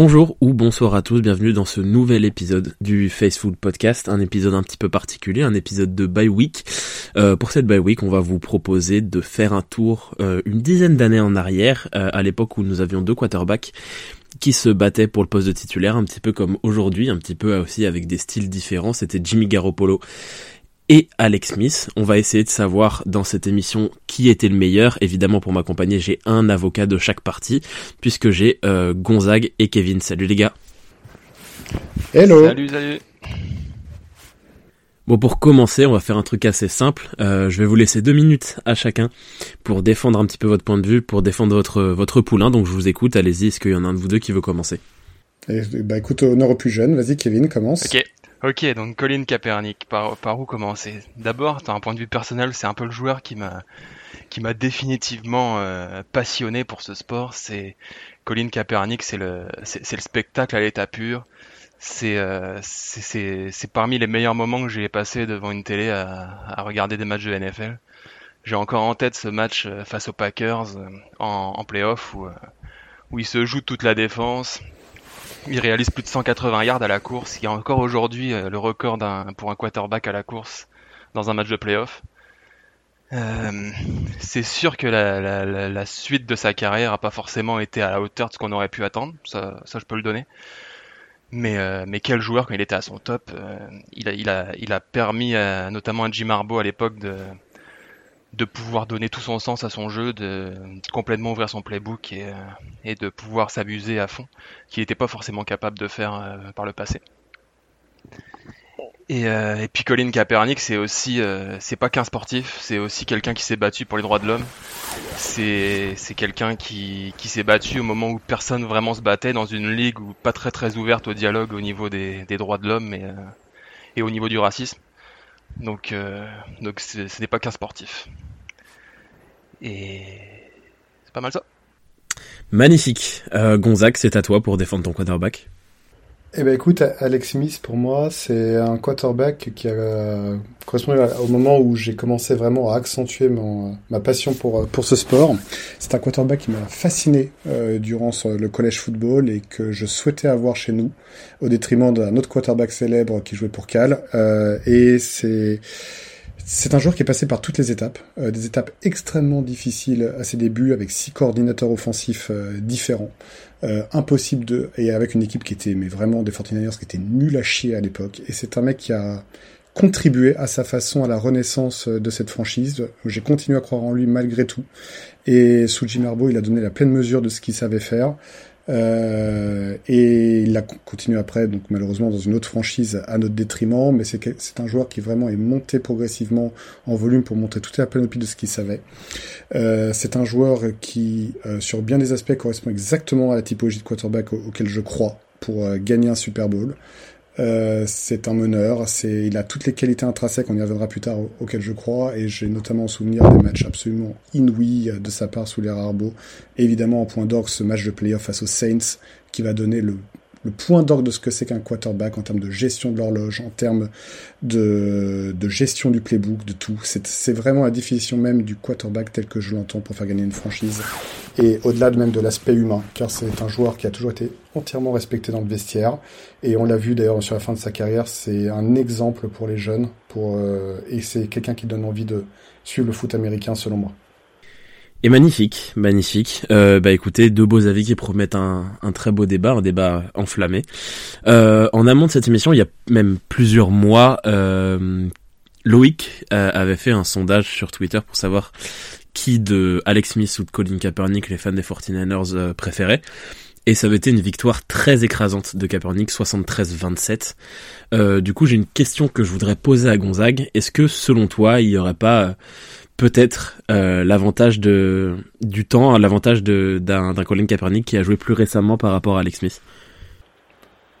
Bonjour ou bonsoir à tous, bienvenue dans ce nouvel épisode du Faceful Podcast, un épisode un petit peu particulier, un épisode de bye week. Euh, pour cette bye week, on va vous proposer de faire un tour euh, une dizaine d'années en arrière, euh, à l'époque où nous avions deux quarterbacks qui se battaient pour le poste de titulaire, un petit peu comme aujourd'hui, un petit peu aussi avec des styles différents. C'était Jimmy Garoppolo et Alex Smith. On va essayer de savoir dans cette émission qui était le meilleur. Évidemment, pour m'accompagner, j'ai un avocat de chaque partie, puisque j'ai euh, Gonzague et Kevin. Salut les gars. Hello. Salut, salut. Bon, pour commencer, on va faire un truc assez simple. Euh, je vais vous laisser deux minutes à chacun pour défendre un petit peu votre point de vue, pour défendre votre votre poulain. Donc, je vous écoute. Allez-y. Est-ce qu'il y en a un de vous deux qui veut commencer? Et, bah écoute, honneur au plus jeune. Vas-y, Kevin, commence. Ok. Ok, donc Colin Kaepernick, par, par où commencer? D'abord, d'un point de vue personnel, c'est un peu le joueur qui m'a qui m'a définitivement euh, passionné pour ce sport. C'est Colin Kaepernick, c'est le c'est le spectacle à l'état pur. C'est euh, c'est c'est parmi les meilleurs moments que j'ai passé devant une télé à, à, regarder des matchs de NFL. J'ai encore en tête ce match euh, face aux Packers euh, en, en playoff où où il se joue toute la défense, il réalise plus de 180 yards à la course. Il y a encore aujourd'hui euh, le record pour un quarterback à la course dans un match de playoff. Euh, c'est sûr que la, suite de sa carrière a pas forcément été à la hauteur de ce qu'on aurait pu attendre, ça, je peux le donner. Mais, euh, mais quel joueur quand il était à son top, il, a, il, a, il a permis notamment à Jim Harbaugh à l'époque de, de pouvoir donner tout son sens à son jeu, de, complètement ouvrir son playbook et, euh, et de pouvoir s'amuser à fond, qu'il n'était pas forcément capable de faire euh, par le passé. Et, euh, et puis Colin Kaepernick, c'est aussi, c'est pas qu'un sportif, c'est aussi quelqu'un qui s'est battu pour les droits de l'homme. C'est, c'est quelqu'un qui, qui s'est battu au moment où personne vraiment se battait dans une ligue où pas très très ouverte au dialogue au niveau des, des droits de l'homme et, au niveau du racisme. Donc, donc ce n'est pas qu'un sportif. Et c'est pas mal ça. Magnifique. Euh, Gonzague, c'est à toi pour défendre ton quarterback. Eh ben écoute, Alex Smith pour moi c'est un quarterback qui a euh, correspondu au moment où j'ai commencé vraiment à accentuer mon, ma passion pour pour ce sport. C'est un quarterback qui m'a fasciné euh, durant le collège football et que je souhaitais avoir chez nous au détriment d'un autre quarterback célèbre qui jouait pour Cal. Euh, et c'est c'est un joueur qui est passé par toutes les étapes, euh, des étapes extrêmement difficiles à ses débuts, avec six coordinateurs offensifs euh, différents, euh, impossible de et avec une équipe qui était mais vraiment des 49ers qui était nul à chier à l'époque. Et c'est un mec qui a contribué à sa façon à la renaissance de cette franchise. J'ai continué à croire en lui malgré tout. Et sous Jim Harbaugh, il a donné la pleine mesure de ce qu'il savait faire. Euh, et il a continué après, donc malheureusement dans une autre franchise à notre détriment, mais c'est un joueur qui vraiment est monté progressivement en volume pour montrer toute la panoplie de ce qu'il savait. Euh, c'est un joueur qui, euh, sur bien des aspects, correspond exactement à la typologie de quarterback auquel je crois pour euh, gagner un Super Bowl. Euh, c'est un meneur, c'est, il a toutes les qualités intrinsèques, on y reviendra plus tard, auxquelles je crois, et j'ai notamment en souvenir des matchs absolument inouïs de sa part sous les Arbo. Évidemment, en point d'orgue, ce match de playoff face aux Saints, qui va donner le point d'orgue de ce que c'est qu'un quarterback en termes de gestion de l'horloge, en termes de, de, gestion du playbook, de tout. C'est vraiment la définition même du quarterback tel que je l'entends pour faire gagner une franchise. Et au-delà de même de l'aspect humain, car c'est un joueur qui a toujours été entièrement respecté dans le vestiaire. Et on l'a vu d'ailleurs sur la fin de sa carrière, c'est un exemple pour les jeunes, pour, euh, et c'est quelqu'un qui donne envie de suivre le foot américain selon moi. Et magnifique, magnifique. Euh, bah écoutez, deux beaux avis qui promettent un, un très beau débat, un débat enflammé. Euh, en amont de cette émission, il y a même plusieurs mois, euh, Loïc euh, avait fait un sondage sur Twitter pour savoir qui de Alex Smith ou de Colin Kaepernick les fans des 49ers euh, préféraient. Et ça avait été une victoire très écrasante de Kaepernick, 73-27. Euh, du coup, j'ai une question que je voudrais poser à Gonzague. Est-ce que, selon toi, il y aurait pas peut-être euh, l'avantage de du temps, l'avantage d'un Colin Kaepernick qui a joué plus récemment par rapport à Alex Smith?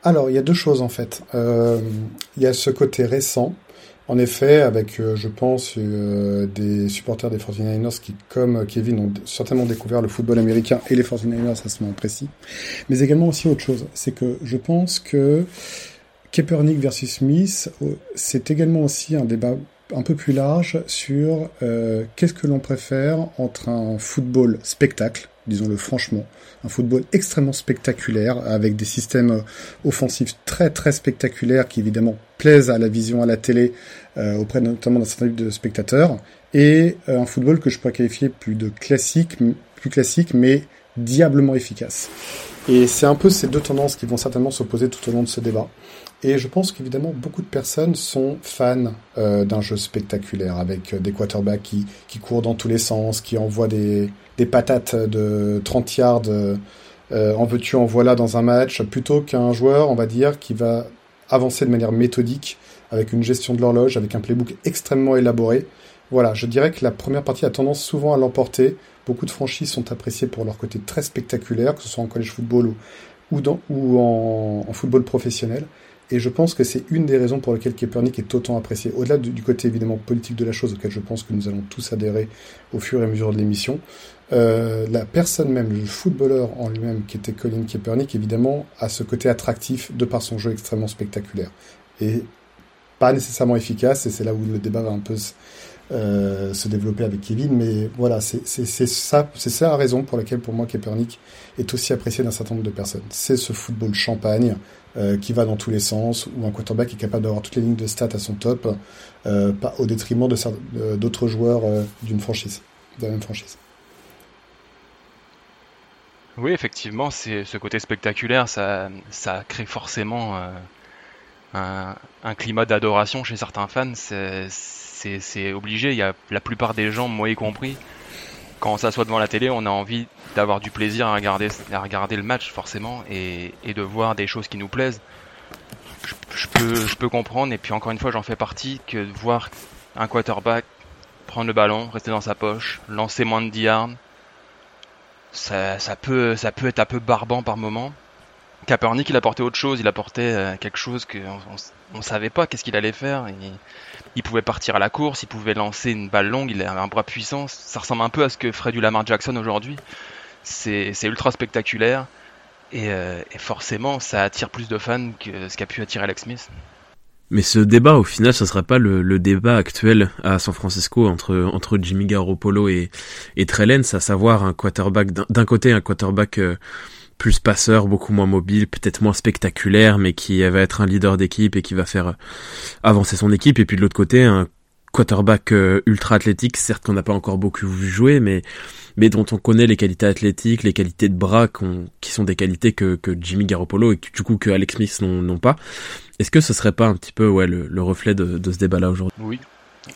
Alors il y a deux choses en fait. Euh, il y a ce côté récent, en effet, avec euh, je pense euh, des supporters des 49ers qui, comme Kevin, ont certainement découvert le football américain et les 49ers à ce moment précis. Mais également aussi autre chose, c'est que je pense que Kaepernick versus Smith, c'est également aussi un débat un peu plus large sur euh, qu'est-ce que l'on préfère entre un football spectacle, disons-le franchement. Un football extrêmement spectaculaire, avec des systèmes euh, offensifs très très spectaculaires qui évidemment plaisent à la vision à la télé, euh, auprès notamment d'un certain nombre de spectateurs, et euh, un football que je pourrais qualifier plus de classique, plus classique, mais diablement efficace. Et c'est un peu ces deux tendances qui vont certainement s'opposer tout au long de ce débat. Et je pense qu'évidemment, beaucoup de personnes sont fans euh, d'un jeu spectaculaire, avec euh, des quarterbacks qui, qui courent dans tous les sens, qui envoient des, des patates de 30 yards euh, en veux-tu, en voilà dans un match, plutôt qu'un joueur, on va dire, qui va avancer de manière méthodique, avec une gestion de l'horloge, avec un playbook extrêmement élaboré. Voilà, je dirais que la première partie a tendance souvent à l'emporter. Beaucoup de franchises sont appréciées pour leur côté très spectaculaire, que ce soit en college football ou, ou, dans, ou en, en football professionnel. Et je pense que c'est une des raisons pour lesquelles Kaepernick est autant apprécié. Au-delà du, côté évidemment politique de la chose, auquel je pense que nous allons tous adhérer au fur et à mesure de l'émission, euh, la personne même, le footballeur en lui-même, qui était Colin Kaepernick, évidemment, a ce côté attractif de par son jeu extrêmement spectaculaire. Et pas nécessairement efficace, et c'est là où le débat va un peu euh, se développer avec Kevin, mais voilà, c'est ça, c'est ça la raison pour laquelle pour moi Kaepernick est aussi apprécié d'un certain nombre de personnes. C'est ce football champagne euh, qui va dans tous les sens, ou un quarterback qui est capable d'avoir toutes les lignes de stats à son top, euh, au détriment d'autres joueurs euh, d'une franchise, de la même franchise. Oui, effectivement, c'est ce côté spectaculaire, ça, ça crée forcément un, un, climat d'adoration chez certains fans. C'est obligé. Il y a la plupart des gens, moi y compris, quand on s'assoit devant la télé, on a envie d'avoir du plaisir à regarder, à regarder le match forcément et, de voir des choses qui nous plaisent. Je, peux, comprendre, et puis encore une fois, j'en fais partie, que de voir un quarterback prendre le ballon, rester dans sa poche, lancer moins de 10 yards, ça, ça, peut, ça peut être un peu barbant par moment. Kaepernick, il apportait autre chose, il apportait euh, quelque chose qu'on on, on, savait pas qu'est-ce qu'il allait faire il pouvait partir à la course, il pouvait lancer une balle longue, il avait un bras puissant. Ça ressemble un peu à ce que ferait du Lamar Jackson aujourd'hui. C'est ultra spectaculaire. Euh, et, forcément, ça attire plus de fans que ce qu'a pu attirer Alex Smith. Mais ce débat, au final, ce serait pas le, débat actuel à San Francisco entre entre Jimmy Garoppolo et et Trellens, à savoir un quarterback d'un côté un quarterback euh, plus passeur, beaucoup moins mobile, peut-être moins spectaculaire, mais qui va être un leader d'équipe et qui va faire euh, avancer son équipe. Et puis de l'autre côté, un quarterback euh, ultra athlétique, certes qu'on n'a pas encore beaucoup vu jouer, mais mais dont on connaît les qualités athlétiques, les qualités de bras qui sont des qualités que, que Jimmy Garoppolo et du coup que Alex Smith n'ont pas. Est-ce que ce serait pas un petit peu ouais le, le reflet de, de ce débat-là aujourd'hui? Oui.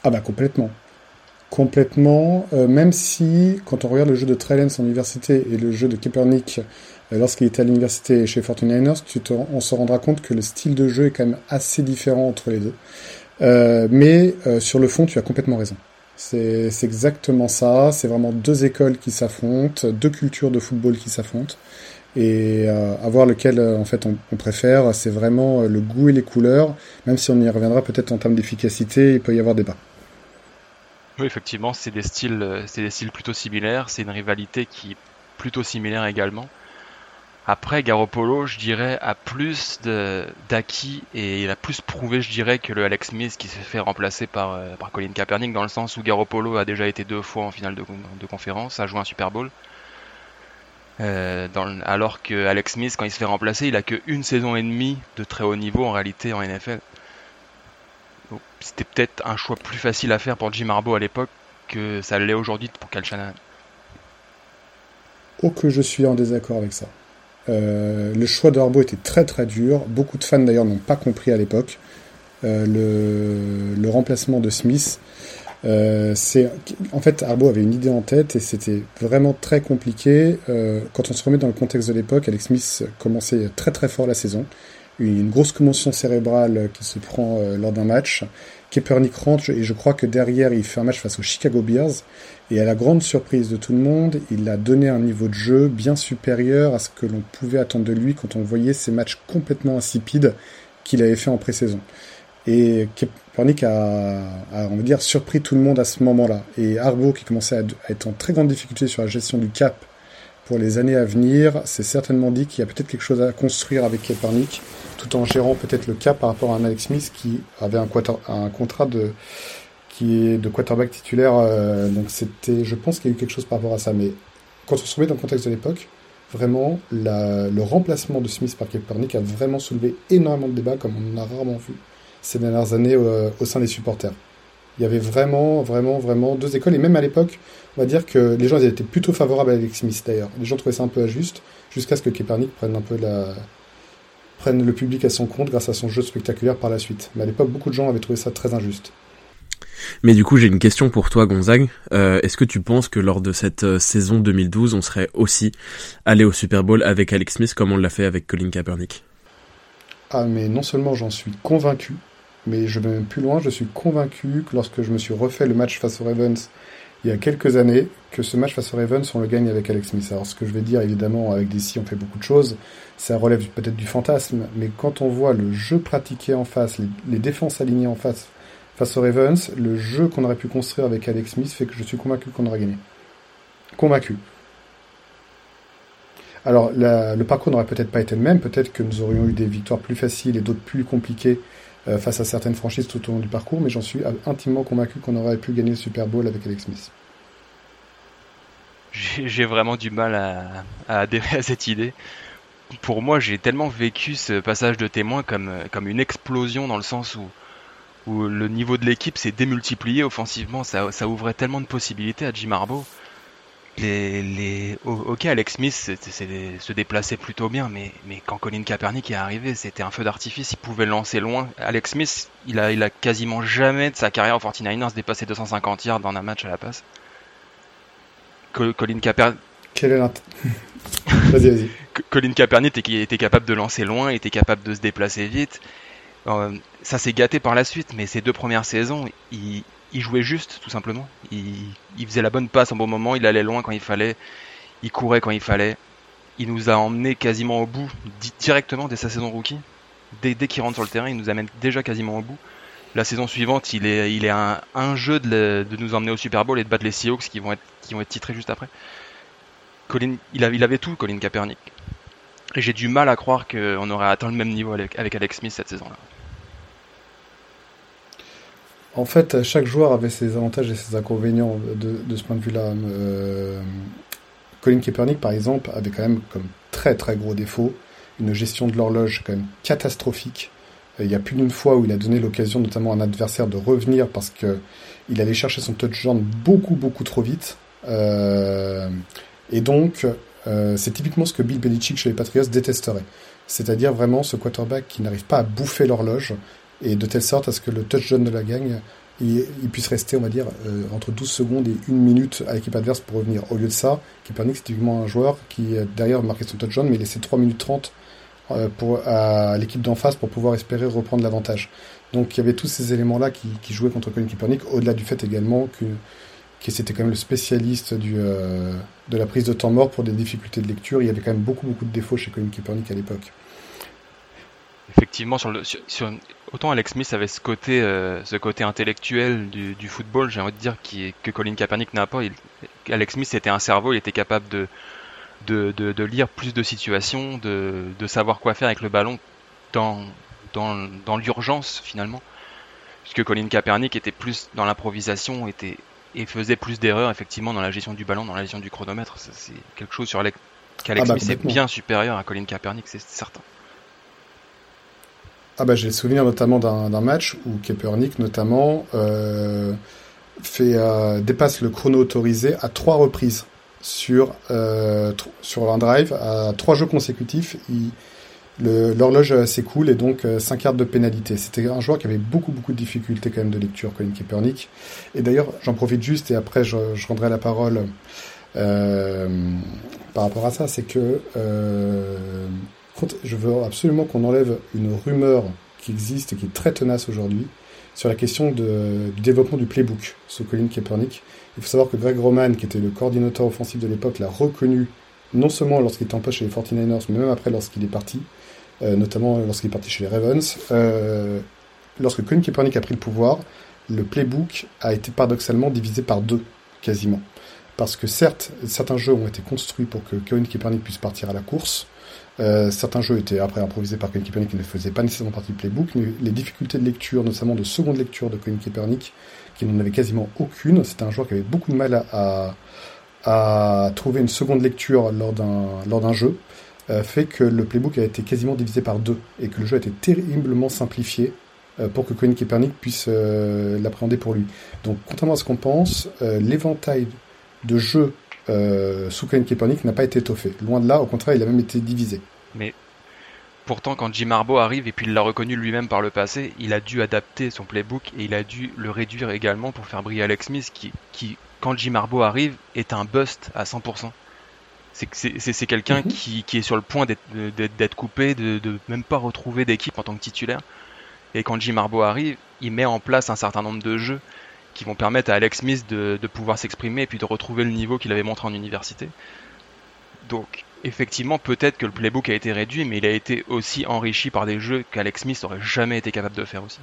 Ah bah complètement. Complètement, euh, même si quand on regarde le jeu de Trellens en université et le jeu de Kaepernick lorsqu'il était à l'université chez 49ers, tu on se rendra compte que le style de jeu est quand même assez différent entre les deux. Euh, mais euh, sur le fond, tu as complètement raison. C'est exactement ça. C'est vraiment deux écoles qui s'affrontent, deux cultures de football qui s'affrontent. Et euh, avoir lequel en fait on, on préfère, c'est vraiment le goût et les couleurs. Même si on y reviendra peut-être en termes d'efficacité, il peut y avoir débat. Oui, effectivement, c'est des styles, c'est des styles plutôt similaires. C'est une rivalité qui est plutôt similaire également. Après, Garoppolo, je dirais, a plus d'acquis et il a plus prouvé, je dirais, que le Alex Smith qui s'est fait remplacer par, euh, par Colin Kaepernick, dans le sens où Garoppolo a déjà été deux fois en finale de, conférence, a joué un Super Bowl. Euh, alors que Alex Smith, quand il se fait remplacer, il a que une saison et demie de très haut niveau en réalité en NFL. C'était peut-être un choix plus facile à faire pour Jim Harbaugh à l'époque que ça l'est aujourd'hui pour Cal. Oh que je suis en désaccord avec ça. Euh, le choix d'Arbo était très très dur. Beaucoup de fans d'ailleurs n'ont pas compris à l'époque. Euh, le, le, remplacement de Smith, euh, c'est en fait Arbo avait une idée en tête et c'était vraiment très compliqué. Euh, quand on se remet dans le contexte de l'époque, Alex Smith commençait très très fort la saison. Une grosse commotion cérébrale qui se prend euh, lors d'un match. Kaepernick rentre et je crois que derrière il fait un match face aux Chicago Bears et à la grande surprise de tout le monde, il a donné un niveau de jeu bien supérieur à ce que l'on pouvait attendre de lui quand on voyait ces matchs complètement insipides qu'il avait fait en pré-saison. Et Kaepernick a, on va dire, surpris tout le monde à ce moment-là. Et Arbo, qui commençait à, être en très grande difficulté sur la gestion du cap pour les années à venir, s'est certainement dit qu'il y a peut-être quelque chose à construire avec Kaepernick, tout en gérant peut-être le cap par rapport à un Alex Smith qui avait un, un contrat de qui est de quarterback titulaire. Euh, donc c'était, je pense qu'il y a eu quelque chose par rapport à ça. Mais quand on se remet dans le contexte de l'époque, vraiment, le remplacement de Smith par Kaepernick a vraiment soulevé énormément de débats, comme on en a rarement vu ces dernières années euh, au sein des supporters. Il y avait vraiment, vraiment, vraiment deux écoles, et même à l'époque, on va dire que les gens étaient plutôt favorables à Alex Smith d'ailleurs. Les gens trouvaient ça un peu injuste, jusqu'à ce que Kaepernick prenne un peu la, prenne le public à son compte grâce à son jeu spectaculaire par la suite. Mais à l'époque, beaucoup de gens avaient trouvé ça très injuste. Mais du coup, j'ai une question pour toi, Gonzague. Euh, est-ce que tu penses que lors de cette euh, saison 2012, on serait aussi allé au Super Bowl avec Alex Smith comme on l'a fait avec Colin Kaepernick? Ah, mais non seulement j'en suis convaincu, mais je vais même plus loin, je suis convaincu que lorsque je me suis refait le match face aux Ravens il y a quelques années, que ce match face aux Ravens, on le gagne avec Alex Smith. Alors ce que je vais dire, évidemment, avec DC, on fait beaucoup de choses, ça relève peut-être du fantasme, mais quand on voit le jeu pratiqué en face, les défenses alignées en face, face aux Ravens, le jeu qu'on aurait pu construire avec Alex Smith fait que je suis convaincu qu'on aurait gagné. Convaincu. Alors, le parcours n'aurait peut-être pas été le même, peut-être que nous aurions eu des victoires plus faciles et d'autres plus compliquées euh, face à certaines franchises tout au long du parcours, mais j'en suis intimement convaincu qu'on aurait pu gagner le Super Bowl avec Alex Smith. J'ai vraiment du mal à, adhérer à cette idée. Pour moi, j'ai tellement vécu ce passage de témoin comme, comme une explosion dans le sens où où le niveau de l'équipe s'est démultiplié offensivement. Ça, ça, ouvrait tellement de possibilités à Jim Harbaugh. Les, les, ok, Alex Smith se déplaçait plutôt bien, mais, mais quand Colin Kaepernick est arrivé, c'était un feu d'artifice. Il pouvait lancer loin. Alex Smith, il a, il a quasiment jamais de sa carrière au 49ers dépassé 250 yards dans un match à la passe. Colin Kaepernick. Quel est Vas-y, vas-y. Colin Kaepernick était, était capable de lancer loin, était capable de se déplacer vite. Euh, ça s'est gâté par la suite, mais ces deux premières saisons, il, jouait juste, tout simplement. Il, faisait la bonne passe au bon moment, il allait loin quand il fallait, il courait quand il fallait. Il nous a emmené quasiment au bout, directement dès sa saison rookie. Dès, qu'il rentre sur le terrain, il nous amène déjà quasiment au bout. La saison suivante, il est, il un, jeu de, nous emmener au Super Bowl et de battre les Seahawks qui vont être, titrés juste après. Colin, il, avait, il avait tout, Colin Kaepernick. Et j'ai du mal à croire qu'on aurait atteint le même niveau avec, Alex Smith cette saison-là. En fait, chaque joueur avait ses avantages et ses inconvénients de, ce point de vue-là. Euh, Colin Kaepernick, par exemple, avait quand même comme très très gros défaut une gestion de l'horloge quand même catastrophique. Il y a plus d'une fois où il a donné l'occasion, notamment à un adversaire, de revenir parce que il allait chercher son touchdown beaucoup beaucoup trop vite. Euh, et donc, euh, c'est typiquement ce que Bill Belichick chez les Patriots détesterait. C'est-à-dire vraiment ce quarterback qui n'arrive pas à bouffer l'horloge et de telle sorte à ce que le touchdown de la gang il, puisse rester, on va dire, euh, entre 12 secondes et 1 minute à l'équipe adverse pour revenir. Au lieu de ça, Kaepernick, c'est typiquement un joueur qui, derrière, marquait son touchdown, mais laissait 3 minutes 30 euh, pour, à l'équipe d'en face pour pouvoir espérer reprendre l'avantage. Donc il y avait tous ces éléments-là qui, qui, jouaient contre Colin Kaepernick, au-delà du fait également que c'était quand même le spécialiste euh, de la prise de temps mort pour des difficultés de lecture. Il y avait quand même beaucoup, beaucoup de défauts chez Colin Kaepernick à l'époque. Effectivement, sur le, sur, autant Alex Smith avait ce côté, euh, ce côté intellectuel du, du football, j'ai envie de dire, qui, que Colin Kaepernick n'a pas. Il, Alex Smith était un cerveau, il était capable de, de, de, de lire plus de situations, de, de, savoir quoi faire avec le ballon dans, dans, dans l'urgence finalement. Puisque Colin Kaepernick était plus dans l'improvisation, était et faisait plus d'erreurs effectivement dans la gestion du ballon, dans la gestion du chronomètre. C'est quelque chose sur qu'Alex ah bah, Smith est bien supérieur à Colin Kaepernick, c'est certain. Ah bah j'ai le souvenir notamment d'un match où Kaepernick notamment euh, euh, dépasse le chrono autorisé à trois reprises sur euh, sur un drive à trois jeux consécutifs. L'horloge s'écoule et donc 5 euh, yards de pénalité. C'était un joueur qui avait beaucoup beaucoup de difficultés quand même de lecture, Colin Kaepernick. Et d'ailleurs, j'en profite juste et après je, je rendrai la parole euh, par rapport à ça, c'est que je veux absolument qu'on enlève une rumeur qui existe et qui est très tenace aujourd'hui sur la question du développement du playbook sous Colin Kaepernick. Il faut savoir que Greg Roman, qui était le coordinateur offensif de l'époque, l'a reconnu non seulement lorsqu'il était en poste chez les 49ers, mais même après lorsqu'il est parti. Euh, notamment lorsqu'il est parti chez les Ravens. Euh, lorsque Colin Kaepernick a pris le pouvoir, le playbook a été paradoxalement divisé par deux, quasiment. Parce que certes, certains jeux ont été construits pour que Colin Kaepernick puisse partir à la course. Euh, certains jeux étaient après improvisés par Colin Kaepernick qui ne faisaient pas nécessairement partie du playbook, mais les difficultés de lecture, notamment de seconde lecture de Colin Kaepernick, qui n'en avait quasiment aucune, c'était un joueur qui avait beaucoup de mal à, à trouver une seconde lecture lors d'un jeu euh, fait que le playbook a été quasiment divisé par deux et que le jeu a été terriblement simplifié euh, pour que Colin Kaepernick puisse euh, l'appréhender pour lui. Donc, contrairement à ce qu'on pense, l'éventail de jeux sous Colin Kaepernick n'a pas été étoffé. Loin de là, au contraire, il a même été divisé. Mais pourtant, quand Jim Harbaugh arrive et puis il l'a reconnu lui-même par le passé, il a dû adapter son playbook et il a dû le réduire également pour faire briller Alex Smith qui, qui quand Jim Harbaugh arrive, est un bust à 100% c'est quelqu'un mhm. qui, qui, est sur le point d'être coupé, de, de, même pas retrouver d'équipe en tant que titulaire. Et quand Jim Harbaugh arrive, il met en place un certain nombre de jeux qui vont permettre à Alex Smith de, pouvoir s'exprimer et puis de retrouver le niveau qu'il avait montré en université. Donc, effectivement, peut-être que le playbook a été réduit, mais il a été aussi enrichi par des jeux qu'Alex Smith aurait jamais été capable de faire aussi.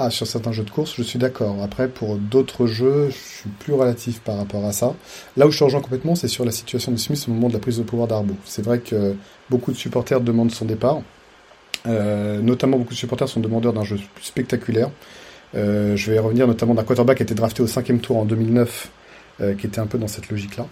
Ah, sur certains jeux de course, je suis d'accord. Après, pour d'autres jeux, je suis plus relatif par rapport à ça. Là où je rejoins complètement, c'est sur la situation de Smith au moment de la prise de pouvoir d'Arbo. C'est vrai que beaucoup de supporters demandent son départ. Euh, notamment, beaucoup de supporters sont demandeurs d'un jeu spectaculaire. Euh, je vais revenir notamment d'un quarterback qui a été drafté au cinquième tour en 2009, euh, qui était un peu dans cette logique-là.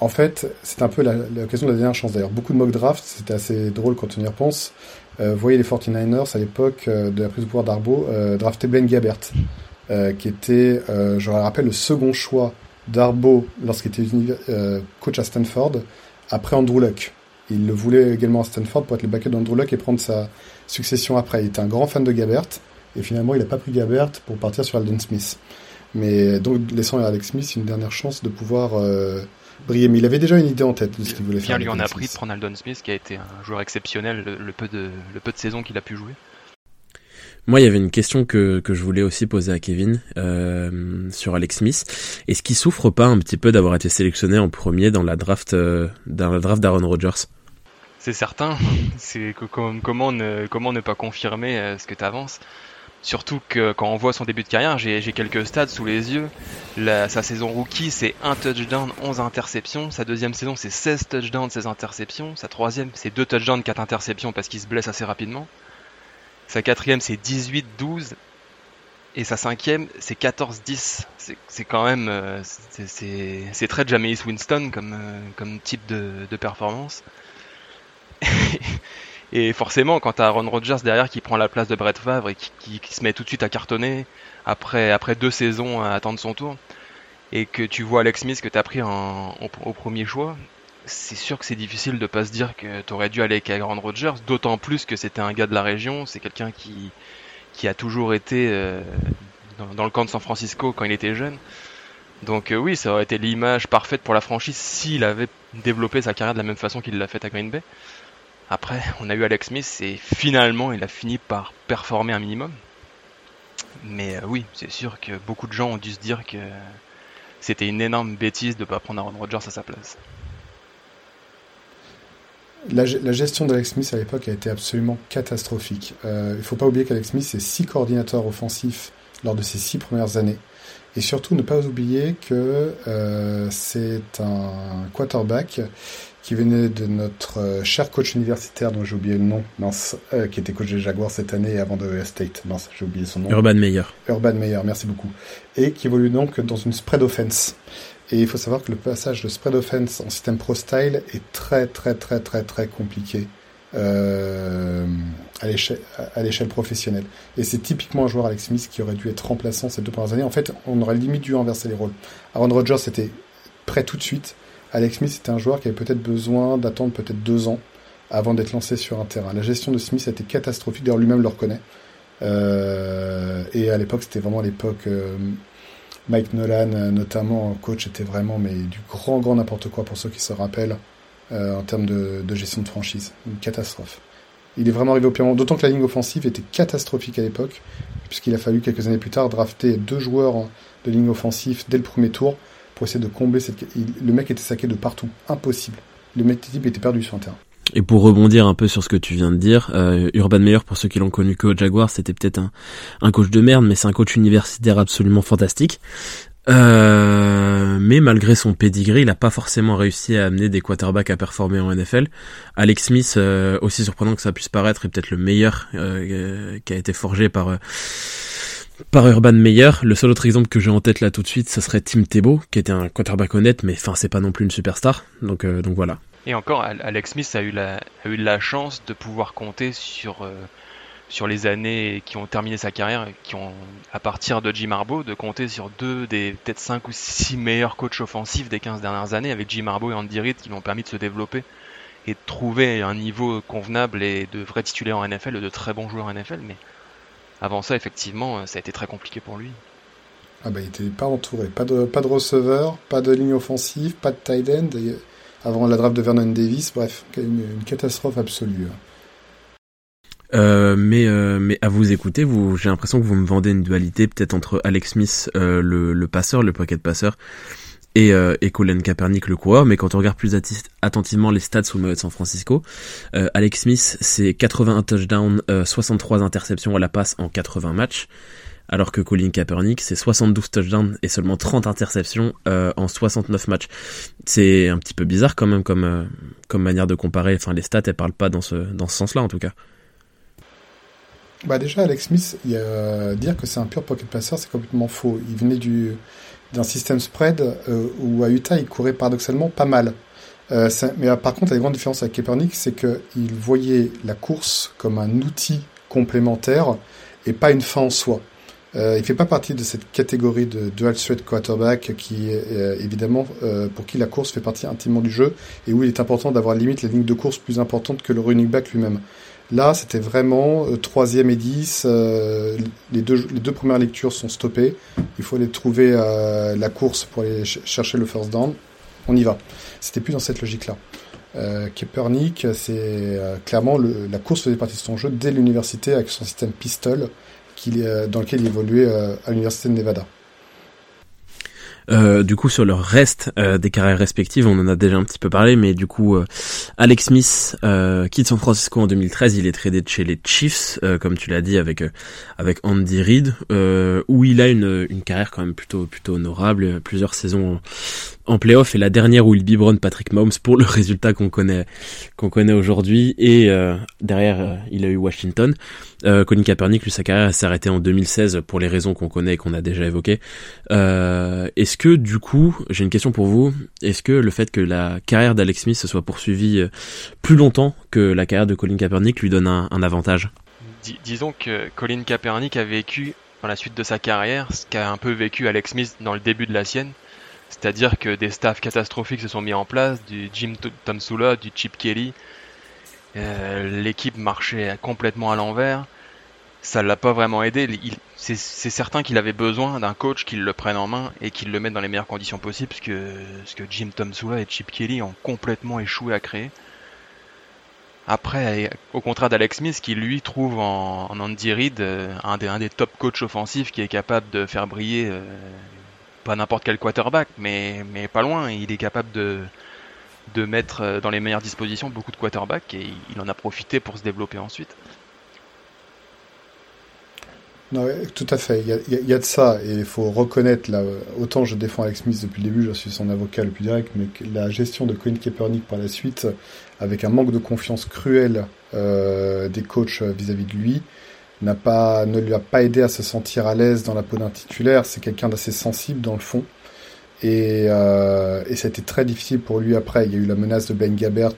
en fait, c'est un peu l'occasion de la dernière chance d'ailleurs. Beaucoup de mock drafts, c'était assez drôle quand on y repense. Euh, voyez les 49ers à l'époque euh, de la prise de pouvoir d'Arbo, euh, drafté Ben Gabbert, qui était, je me rappelle, le second choix d'Arbo lorsqu'il était coach à Stanford, après Andrew Luck. Il le voulait également à Stanford pour être le backup d'Andrew Luck et prendre sa succession après. Il était un grand fan de Gabbert, et finalement il n'a pas pris Gabbert pour partir sur Alden Smith. Mais donc laissant à Alex Smith une dernière chance de pouvoir briller. Mais il avait déjà une idée en tête de ce qu'il voulait faire. Bien lui en a pris de prendre Aldon Smith, qui a été un joueur exceptionnel le, peu, de, le peu de saison qu'il a pu jouer. Moi, il y avait une question que, que je voulais aussi poser à Kevin euh, sur Alex Smith. Est-ce qu'il souffre pas un petit peu d'avoir été sélectionné en premier dans la draft euh, dans la draft d'Aaron Rodgers? C'est certain. C'est comment ne comment ne pas confirmer euh, ce que tu avances Surtout que quand on voit son début de carrière, j'ai quelques stats sous les yeux. sa saison rookie, c'est un touchdown, 11 interceptions. Sa deuxième saison, c'est 16 touchdowns, 16 interceptions. Sa troisième, c'est 2 touchdowns, 4 interceptions parce qu'il se blesse assez rapidement. Sa quatrième, c'est 18, 12. Et sa cinquième, c'est 14-10. C'est quand même, euh, c'est très Jameis Winston comme, euh, comme type de, de performance. Et forcément, quand t'as Aaron Rodgers derrière qui prend la place de Brett Favre et qui, se met tout de suite à cartonner après, deux saisons à attendre son tour, et que tu vois Alex Smith que t'as pris au, premier choix, c'est sûr que c'est difficile de pas se dire que t'aurais dû aller avec Aaron Rodgers, d'autant plus que c'était un gars de la région, c'est quelqu'un qui, a toujours été euh, dans, le camp de San Francisco quand il était jeune. Donc euh, oui, ça aurait été l'image parfaite pour la franchise s'il avait développé sa carrière de la même façon qu'il l'a fait à Green Bay. Après, on a eu Alex Smith et finalement, il a fini par performer un minimum. Mais euh, oui, c'est sûr que beaucoup de gens ont dû se dire que c'était une énorme bêtise de ne pas prendre Aaron Rodgers à sa place. La, gestion d'Alex Smith à l'époque a été absolument catastrophique. Euh, il ne faut pas oublier qu'Alex Smith est six coordinateurs offensifs lors de ses six premières années. Et surtout, ne pas oublier que euh, c'est un quarterback qui venait de notre euh, cher coach universitaire dont j'ai oublié le nom, mince, euh, qui était coach des Jaguars cette année avant de State, mince, j'ai oublié son nom. Urban Meyer. Urban Meyer, merci beaucoup. Et qui évolue donc dans une spread offense. Et il faut savoir que le passage de spread offense en système pro style est très très très très très compliqué euh, à l'échelle professionnelle. Et c'est typiquement un joueur Alex Smith qui aurait dû être remplaçant ces deux premières années. En fait, on aurait limite dû inverser les rôles. Aaron Rodgers était prêt tout de suite. Alex Smith c'était un joueur qui avait peut-être besoin d'attendre peut-être deux ans avant d'être lancé sur un terrain. La gestion de Smith a été catastrophique, d'ailleurs lui-même le reconnaît. Euh, et à l'époque, c'était vraiment l'époque euh, Mike Nolan, euh, notamment coach, était vraiment mais du grand grand n'importe quoi pour ceux qui se rappellent en termes de, gestion de franchise, une catastrophe. Il est vraiment arrivé au pire moment, d'autant que la ligne offensive était catastrophique à l'époque, puisqu'il a fallu quelques années plus tard drafter deux joueurs de ligne offensive dès le premier tour essayer de combler cette. Le mec était saqué de partout, impossible. Le mec type était perdu sur un terrain. Et pour rebondir un peu sur ce que tu viens de dire, euh, Urban Meyer, pour ceux qui l'ont connu que au Jaguar, c'était peut-être un, coach de merde, mais c'est un coach universitaire absolument fantastique. Euh, mais malgré son pedigree, il n'a pas forcément réussi à amener des quarterbacks à performer en NFL. Alex Smith, euh, aussi surprenant que ça puisse paraître, est peut-être le meilleur qui a été forgé par par Urban Meyer. Le seul autre exemple que j'ai en tête là tout de suite, ça serait Tim Tebow, qui était un quarterback honnête, mais enfin c'est pas non plus une superstar. Donc euh, voilà. Et encore, Alex Smith a eu la, chance de pouvoir compter sur euh, sur les années qui ont terminé sa carrière, qui ont à partir de Jim Harbaugh, de compter sur deux des peut-être cinq ou six meilleurs coachs offensifs des 15 dernières années, avec Jim Harbaugh et Andy Reid, qui l'ont permis de se développer et de trouver un niveau convenable et de vrais titulaires en NFL, de très bons joueurs en NFL, mais avant ça, effectivement, ça a été très compliqué pour lui. Ah bah, il était pas entouré. Pas de, pas de receveur, pas de ligne offensive, pas de tight end. avant la draft de Vernon Davis, bref, une, catastrophe absolue. Euh, mais euh, mais à vous écouter, vous, j'ai l'impression que vous me vendez une dualité peut-être entre Alex Smith, euh, le, le passeur, le pocket passeur, et, euh, et Colin Kaepernick le coureur, mais quand on regarde plus attentivement les stats sous le maillot de San Francisco, euh, Alex Smith c'est 81 touchdowns, euh, 63 interceptions à la passe en 80 matchs, alors que Colin Kaepernick c'est 72 touchdowns et seulement 30 interceptions euh, en 69 matchs. C'est un petit peu bizarre quand même comme euh, comme manière de comparer. Enfin les stats elles parlent pas dans ce dans ce sens-là en tout cas. Bah déjà Alex Smith, a, dire que c'est un pur pocket passer, c'est complètement faux. Il venait du d'un système spread euh, où à Utah il courait paradoxalement pas mal. Euh, mais euh, par contre, la grande différence avec Kaepernick, c'est qu'il voyait la course comme un outil complémentaire et pas une fin en soi. Euh, il fait pas partie de cette catégorie de dual threat quarterback qui euh, évidemment pour qui la course fait partie intimement du jeu et où il est important d'avoir limite la ligne de course plus importante que le running back lui-même. Là, c'était vraiment euh, troisième et 10. Euh, les, deux, premières lectures sont stoppées. Il faut aller trouver euh, la course pour aller chercher le first down. On y va. C'était plus dans cette logique-là. Kaepernick, c'est clairement la course faisait partie de son jeu dès l'université avec son système pistol dans lequel il évoluait à l'université de Nevada. Euh, du coup, sur le reste euh, des carrières respectives, on en a déjà un petit peu parlé, mais du coup, euh, Alex Smith quitte San Francisco en 2013. Il est tradé chez les Chiefs, comme tu l'as dit, avec avec Andy Reid, où il a une, une carrière quand même plutôt plutôt honorable, plusieurs saisons en playoff et la dernière où il biberonne Patrick Mahomes pour le résultat qu'on connaît qu'on connaît aujourd'hui. Et euh, derrière euh, il a eu Washington. Euh, Colin Kaepernick lui sa carrière s'est arrêtée en 2016 pour les raisons qu'on connaît et qu'on a déjà évoquées. Euh, est-ce que du coup j'ai une question pour vous. Est-ce que le fait que la carrière d'Alex Smith se soit poursuivie euh, plus longtemps que la carrière de Colin Kaepernick lui donne un, un avantage? Disons que Colin Kaepernick a vécu dans la suite de sa carrière ce qu'a un peu vécu Alex Smith dans le début de la sienne c'est-à-dire que des staffs catastrophiques se sont mis en place, du Jim Tomsula, du Chip Kelly. Euh, l'équipe marchait complètement à l'envers. Ça l'a pas vraiment aidé. C'est certain qu'il avait besoin d'un coach qui le prenne en main et qui le mette dans les meilleures conditions possibles, ce que Jim Tomsula et Chip Kelly ont complètement échoué à créer. Après, au contraire d'Alex Smith, qui lui trouve en, Andy Reid euh, un des, un des top coachs offensifs qui est capable de faire briller euh, pas n'importe quel quarterback, mais, mais pas loin. Il est capable de, de mettre euh, dans les meilleures dispositions beaucoup de quarterbacks et il en a profité pour se développer ensuite. Non, tout à fait. Il y, a, de ça et il faut reconnaître là. Autant je défends Alex Smith depuis le début, je suis son avocat le plus direct, mais la gestion de Colin Kaepernick par la suite, avec un manque de confiance cruel euh, des coachs vis-à-vis -vis de lui, n'a pas, ne lui a pas aidé à se sentir à l'aise dans la peau d'un titulaire. C'est quelqu'un d'assez sensible dans le fond. Et, euh, et ça a été très difficile pour lui après. Il y a eu la menace de Ben Gabbert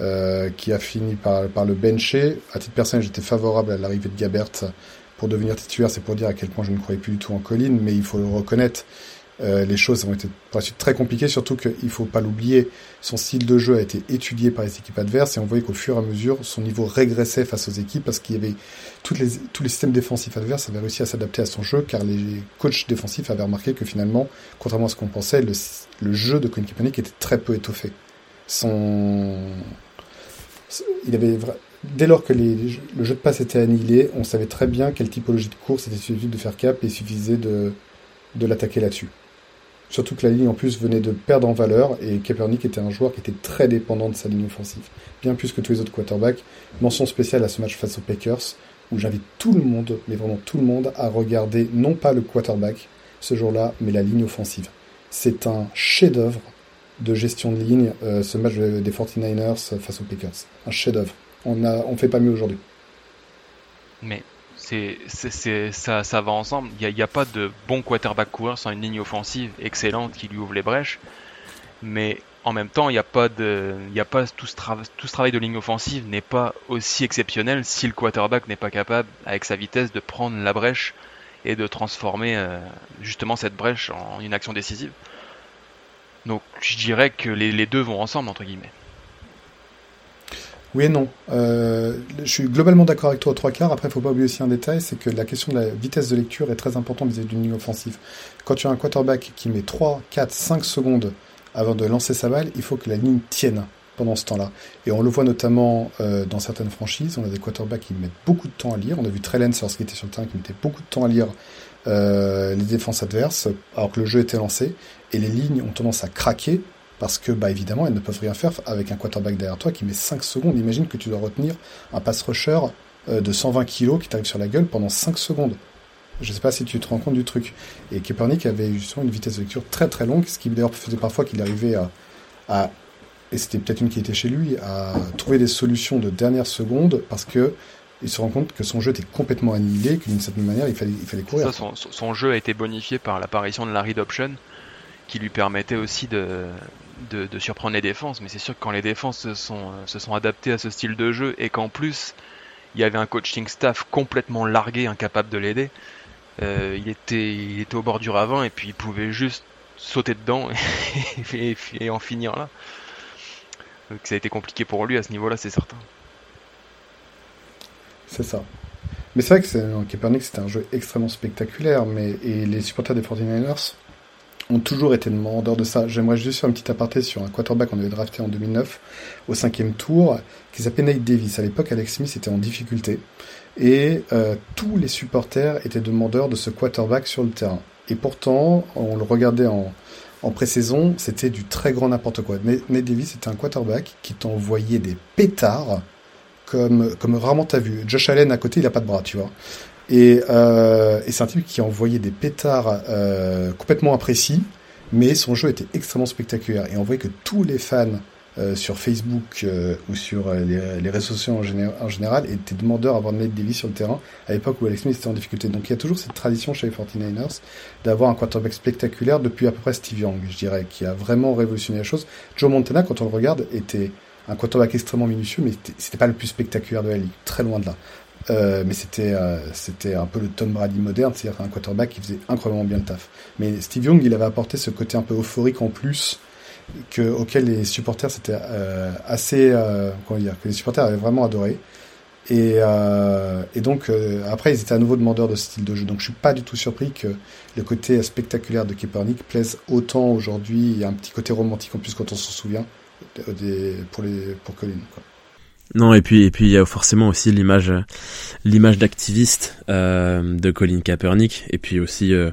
euh, qui a fini par, par le bencher. À titre personnel, j'étais favorable à l'arrivée de Gabbert pour devenir titulaire. C'est pour dire à quel point je ne croyais plus du tout en Colline, mais il faut le reconnaître. Euh, les choses ont été par la suite très compliquées, surtout qu'il faut pas l'oublier, son style de jeu a été étudié par les équipes adverses et on voyait qu'au fur et à mesure, son niveau régressait face aux équipes parce qu'il y avait les, tous les systèmes défensifs adverses avaient réussi à s'adapter à son jeu car les coachs défensifs avaient remarqué que finalement, contrairement à ce qu'on pensait, le, jeu de Colin Kaepernick était très peu étoffé. Son, il avait dès lors que le jeu de passe était annihilé, on savait très bien quelle typologie de course était suffisait de faire cap et suffisait de, de l'attaquer là-dessus. Surtout que la ligne en plus venait de perdre en valeur et Kaepernick était un joueur qui était très dépendant de sa ligne offensive, bien plus que tous les autres quarterbacks. Mention spéciale à ce match face aux Packers où j'invite tout le monde, mais vraiment tout le monde, à regarder non pas le quarterback ce jour-là, mais la ligne offensive. C'est un chef-d'œuvre de gestion de ligne, euh, ce match des 49ers face aux Packers. Un chef-d'œuvre. On a, on fait pas mieux aujourd'hui. Mais c'est, c'est, ça, va ensemble. Il n'y a, pas de bon quarterback coureur sans une ligne offensive excellente qui lui ouvre les brèches. Mais en même temps, il n'y a pas de, il a pas tout ce, travail de ligne offensive n'est pas aussi exceptionnel si le quarterback n'est pas capable, avec sa vitesse, de prendre la brèche et de transformer euh, justement cette brèche en une action décisive. Donc, je dirais que les deux vont ensemble entre guillemets. Oui et non. Euh, je suis globalement d'accord avec toi aux trois quarts. Après, il faut pas oublier aussi un détail, c'est que la question de la vitesse de lecture est très importante vis-à-vis d'une ligne offensive. Quand tu as un quarterback qui met 3, 4, 5 secondes avant de lancer sa balle, il faut que la ligne tienne pendant ce temps-là. Et on le voit notamment euh, dans certaines franchises. On a des quarterbacks qui mettent beaucoup de temps à lire. On a vu Trellens lorsqu'il était sur le terrain qui mettait beaucoup de temps à lire euh, les défenses adverses alors que le jeu était lancé. Et les lignes ont tendance à craquer parce que, bah, évidemment, elles ne peuvent rien faire avec un quarterback derrière toi qui met 5 secondes. Imagine que tu dois retenir un pass rusher euh, de 120 kg qui t'arrive sur la gueule pendant 5 secondes. Je ne sais pas si tu te rends compte du truc. Et Kaepernick avait justement une vitesse de lecture très très longue, ce qui d'ailleurs faisait parfois qu'il arrivait à, et c'était peut-être une qui était chez lui, à trouver des solutions de dernière seconde parce que il se rend compte que son jeu était complètement annihilé, que d'une certaine manière il fallait, il fallait courir. son, jeu a été bonifié par l'apparition de la read option qui lui permettait aussi de, de, surprendre les défenses, mais c'est sûr que quand les défenses se sont, se sont adaptées à ce style de jeu et qu'en plus il y avait un coaching staff complètement largué, incapable de l'aider, euh, il, était, il était au bord du ravin et puis il pouvait juste sauter dedans et, en finir là. Donc ça a été compliqué pour lui à ce niveau-là, c'est certain. C'est ça. Mais c'est vrai que Kaepernick c'était un jeu extrêmement spectaculaire, mais et les supporters des 49ers ont toujours été demandeurs de ça. J'aimerais juste faire un petit aparté sur un quarterback qu'on avait drafté en 2009 au cinquième tour, qui s'appelait Nate Davis. À l'époque, Alex Smith était en difficulté et euh, tous les supporters étaient demandeurs de ce quarterback sur le terrain. Et pourtant, on le regardait en, en pré-saison, c'était du très grand n'importe quoi. Nate Davis était un quarterback qui t'envoyait des pétards comme, comme rarement t'as vu. Josh Allen à côté, il a pas de bras, tu vois. Et, euh, et c'est un type qui envoyait des pétards euh, complètement imprécis, mais son jeu était extrêmement spectaculaire. Et on voyait que tous les fans euh, sur Facebook euh, ou sur euh, les, réseaux sociaux en, général étaient demandeurs d'avoir Nate Davis sur le terrain à l'époque où Alex Smith était en difficulté. Donc il y a toujours cette tradition chez les 49ers d'avoir un quarterback spectaculaire depuis à peu près Steve Young, je dirais, qui a vraiment révolutionné la chose. Joe Montana, quand on le regarde, était un quarterback extrêmement minutieux, mais c'était pas le plus spectaculaire de la ligue, très loin de là. Euh, mais c'était euh, c'était un peu le Tom Brady moderne, c'est-à-dire un quarterback qui faisait incroyablement bien le taf. Mais Steve Young, il avait apporté ce côté un peu euphorique en plus que auquel les supporters c'était euh, assez euh, comment dire que les supporters avaient vraiment adoré. Et, et donc après ils étaient à nouveau demandeurs de ce style de jeu. Donc je suis pas du tout surpris que le côté spectaculaire de Kaepernick plaise autant aujourd'hui. Il y a un petit côté romantique en plus quand on s'en souvient des, pour les pour Colin. Quoi. Non et puis et puis il y a forcément aussi l'image l'image d'activiste euh, de Colin Kaepernick et puis aussi euh,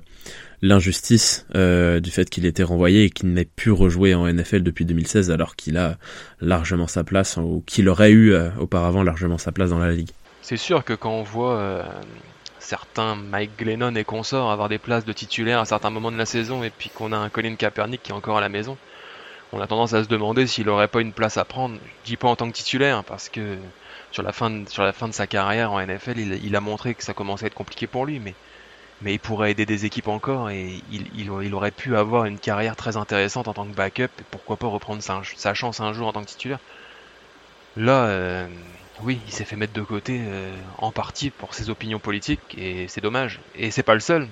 l'injustice euh, du fait qu'il était renvoyé et qu'il n'ait pu rejouer en NFL depuis 2016 alors qu'il a largement sa place ou qu'il aurait eu euh, auparavant largement sa place dans la ligue. C'est sûr que quand on voit euh, certains Mike Glennon et consorts avoir des places de titulaires à certains moments de la saison et puis qu'on a un Colin Kaepernick qui est encore à la maison, on a tendance à se demander s'il aurait pas une place à prendre. Je dis pas en tant que titulaire, parce que sur la fin de, sa carrière en NFL, il, a montré que ça commençait à être compliqué pour lui, mais, il pourrait aider des équipes encore et il, il, aurait pu avoir une carrière très intéressante en tant que backup et pourquoi pas reprendre sa, chance un jour en tant que titulaire. Là, euh, oui, il s'est fait mettre de côté euh, en partie pour ses opinions politiques et c'est dommage. Et c'est pas le seul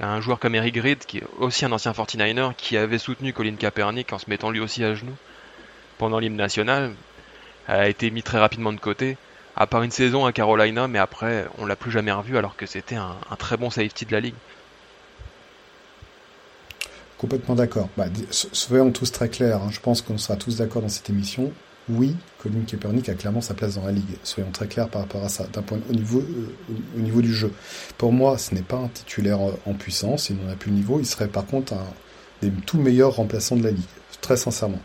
un joueur comme Eric Reed, qui est aussi un ancien 49er, qui avait soutenu Colin Kaepernick en se mettant lui aussi à genoux pendant l'hymne national, a été mis très rapidement de côté, à part une saison à Carolina, mais après, on l'a plus jamais revu alors que c'était un, très bon safety de la ligue. Complètement d'accord. Bah, soyons tous très clairs, hein. je pense qu'on sera tous d'accord dans cette émission oui, Colin Kaepernick a clairement sa place dans la ligue. Soyons très clairs par rapport à ça, d'un point au niveau, euh, au niveau du jeu. Pour moi, ce n'est pas un titulaire en puissance, il n'en a plus le niveau. Il serait par contre un des tout meilleurs remplaçants de la ligue, très sincèrement.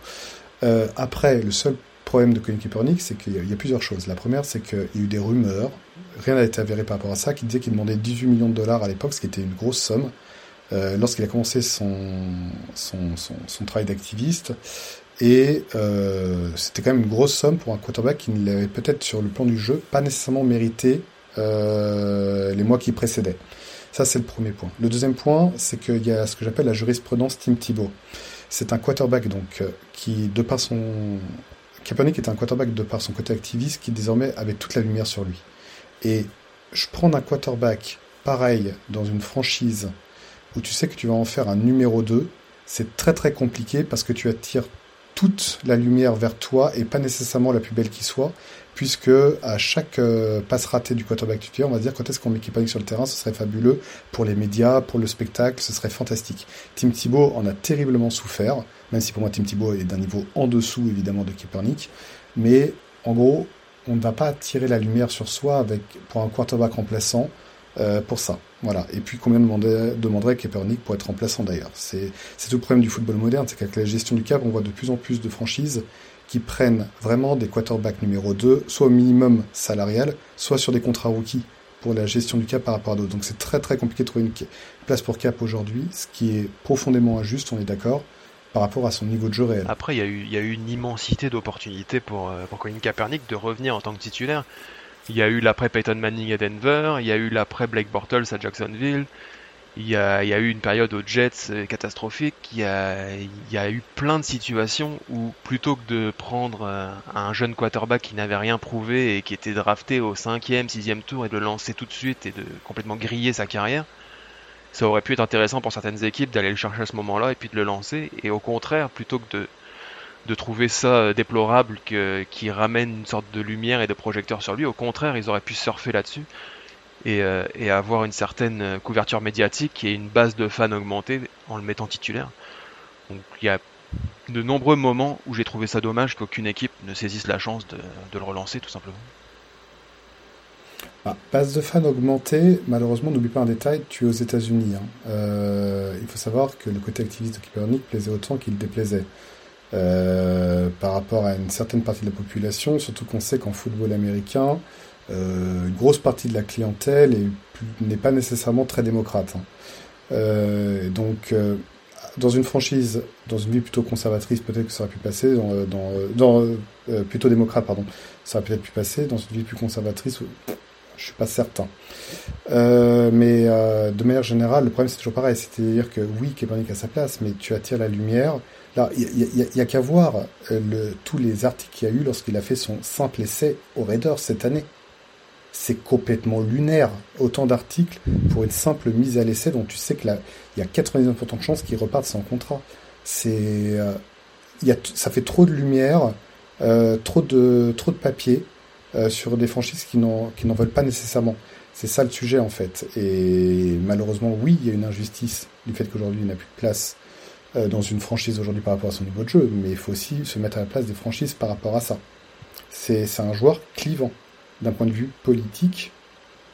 Euh, après, le seul problème de Colin Kaepernick, c'est qu'il y, a plusieurs choses. La première, c'est qu'il y a eu des rumeurs, rien n'a été avéré par rapport à ça, qui disaient qu'il demandait 18 millions de dollars à l'époque, ce qui était une grosse somme. Euh, lorsqu'il a commencé son travail d'activiste, et euh, c'était quand même une grosse somme pour un quarterback qui ne l'avait peut-être sur le plan du jeu pas nécessairement mérité euh, les mois qui précédaient. Ça, c'est le premier point. Le deuxième point, c'est qu'il y a ce que j'appelle la jurisprudence Tim Thibault. C'est un quarterback donc euh, qui, de par son Kaepernick est un quarterback de par son côté activiste qui désormais avait toute la lumière sur lui. Et je prends un quarterback pareil dans une franchise où tu sais que tu vas en faire un numéro 2, c'est très très compliqué parce que tu attires toute la lumière vers toi et pas nécessairement la plus belle qui soit, puisque à chaque euh, passe ratée du quarterback titulaire, on va dire quand est-ce qu'on met Kaepernick sur le terrain, ce serait fabuleux pour les médias, pour le spectacle, ce serait fantastique. Tim Thibault en a terriblement souffert, même si pour moi Tim Thibault est d'un niveau en dessous évidemment de Kaepernick, mais en gros, on ne va pas tirer la lumière sur soi pour un quarterback remplaçant euh, pour ça. Voilà. Et puis combien demanderait, demanderait Kaepernick pour être remplaçant d'ailleurs? C'est tout le problème du football moderne, c'est qu'avec la gestion du cap, on voit de plus en plus de franchises qui prennent vraiment des quarterbacks numéro 2, soit au minimum salarial, soit sur des contrats rookies pour la gestion du cap par rapport à d'autres. Donc c'est très très compliqué de trouver une place pour cap aujourd'hui, ce qui est profondément injuste, on est d'accord, par rapport à son niveau de jeu réel. Après, il y, a eu, il y a eu une immensité d'opportunités pour, euh, pour Colin Kaepernick de revenir en tant que titulaire. Il y a eu l'après Peyton Manning à Denver, il y a eu l'après Blake Bortles à Jacksonville, il y, a, eu une période aux Jets euh, catastrophique, il y, a, il y a eu plein de situations où plutôt que de prendre euh, un jeune quarterback qui n'avait rien prouvé et qui était drafté au cinquième, sixième tour et de le lancer tout de suite et de complètement griller sa carrière, ça aurait pu être intéressant pour certaines équipes d'aller le chercher à ce moment-là et puis de le lancer. Et au contraire, plutôt que de de trouver ça euh, déplorable que, qui ramène une sorte de lumière et de projecteur sur lui. Au contraire, ils auraient pu surfer là-dessus et, euh, avoir une certaine euh, couverture médiatique et une base de fans augmentée en le mettant titulaire. Donc il y a de nombreux moments où j'ai trouvé ça dommage qu'aucune équipe ne saisisse la chance de, le relancer tout simplement. Ah, base de fans augmentée, malheureusement, n'oublie pas un détail, tu es aux États-Unis. Hein. Il faut savoir que le côté activiste de Kaepernick plaisait autant qu'il déplaisait. Euh, par rapport à une certaine partie de la population, surtout qu'on sait qu'en football américain, euh, une grosse partie de la clientèle n'est pas nécessairement très démocrate. Hein. Euh, donc, euh, dans une franchise, dans une vie plutôt conservatrice, peut-être que ça aurait pu passer, dans, dans, dans euh, plutôt démocrate, pardon, ça aurait peut-être pu passer, dans une vie plus conservatrice, je suis pas certain. Euh, mais euh, de manière générale, le problème c'est toujours pareil, c'est-à-dire que oui, Kaepernick a sa place, mais tu attires la lumière, il n'y a, qu'à voir euh, tous les articles qu'il y a eu lorsqu'il a fait son simple essai au Raiders cette année. C'est complètement lunaire. Autant d'articles pour une simple mise à l'essai dont tu sais que là, il y a 99% de chances qu'il reparte sans contrat. C'est, euh, a, ça fait trop de lumière, euh, trop de, trop papier sur des franchises qui n'en, veulent pas nécessairement. C'est ça le sujet en fait. Et malheureusement, oui, il y a une injustice du fait qu'aujourd'hui il n'a plus de place dans une franchise aujourd'hui par rapport à son niveau de jeu, mais il faut aussi se mettre à la place des franchises par rapport à ça. C'est un joueur clivant d'un point de vue politique,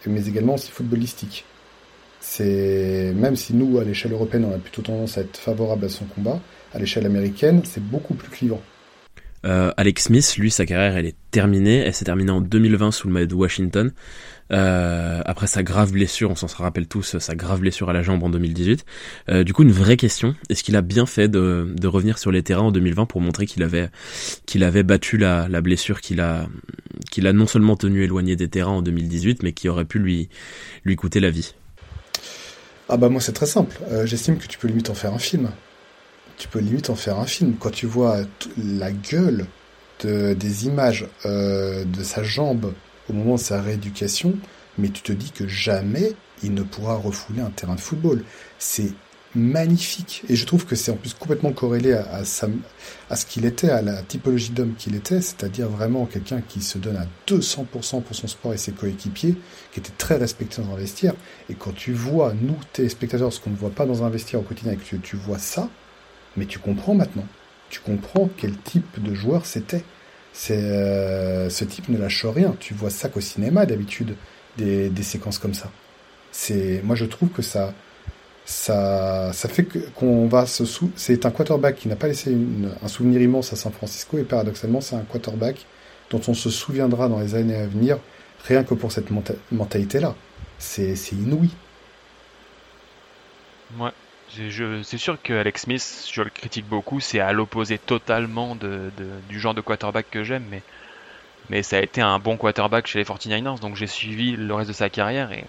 mais également aussi footballistique. C'est même si nous, à l'échelle européenne, on a plutôt tendance à être favorable à son combat, à l'échelle américaine, c'est beaucoup plus clivant. Euh, Alex Smith, lui, sa carrière, elle est terminée. Elle s'est terminée en 2020 sous le maillot de Washington. Euh, après sa grave blessure, on s'en rappelle tous, sa grave blessure à la jambe en 2018. Euh, du coup, une vraie question est-ce qu'il a bien fait de, revenir sur les terrains en 2020 pour montrer qu'il avait qu'il avait battu la, blessure qu'il a qu'il a non seulement tenu éloigné des terrains en 2018, mais qui aurait pu lui lui coûter la vie? Ah bah moi c'est très simple. Euh, j'estime que tu peux limite en faire un film. Tu peux limite en faire un film quand tu vois la gueule de, des images euh, de sa jambe au moment de sa rééducation, mais tu te dis que jamais il ne pourra refouler un terrain de football. C'est magnifique. Et je trouve que c'est en plus complètement corrélé à, sa, à ce qu'il était, à la typologie d'homme qu'il était, c'est-à-dire vraiment quelqu'un qui se donne à 200% pour son sport et ses coéquipiers, qui était très respecté dans un vestiaire. Et quand tu vois, nous, téléspectateurs, ce qu'on ne voit pas dans un vestiaire au quotidien, et que tu vois ça, mais tu comprends maintenant. Tu comprends quel type de joueur c'était. C'est euh, ce type ne lâche rien. Tu vois ça qu'au cinéma d'habitude, des, des, séquences comme ça. C'est moi je trouve que ça ça ça fait qu'on va se sou... c'est un quarterback qui n'a pas laissé une, un souvenir immense à San Francisco et paradoxalement c'est un quarterback dont on se souviendra dans les années à venir rien que pour cette mentalité là. C'est c'est inouï. Ouais. C'est sûr que Alex Smith, je le critique beaucoup, c'est à l'opposé totalement de, de, du genre de quarterback que j'aime, mais mais ça a été un bon quarterback chez les 49ers, donc j'ai suivi le reste de sa carrière et,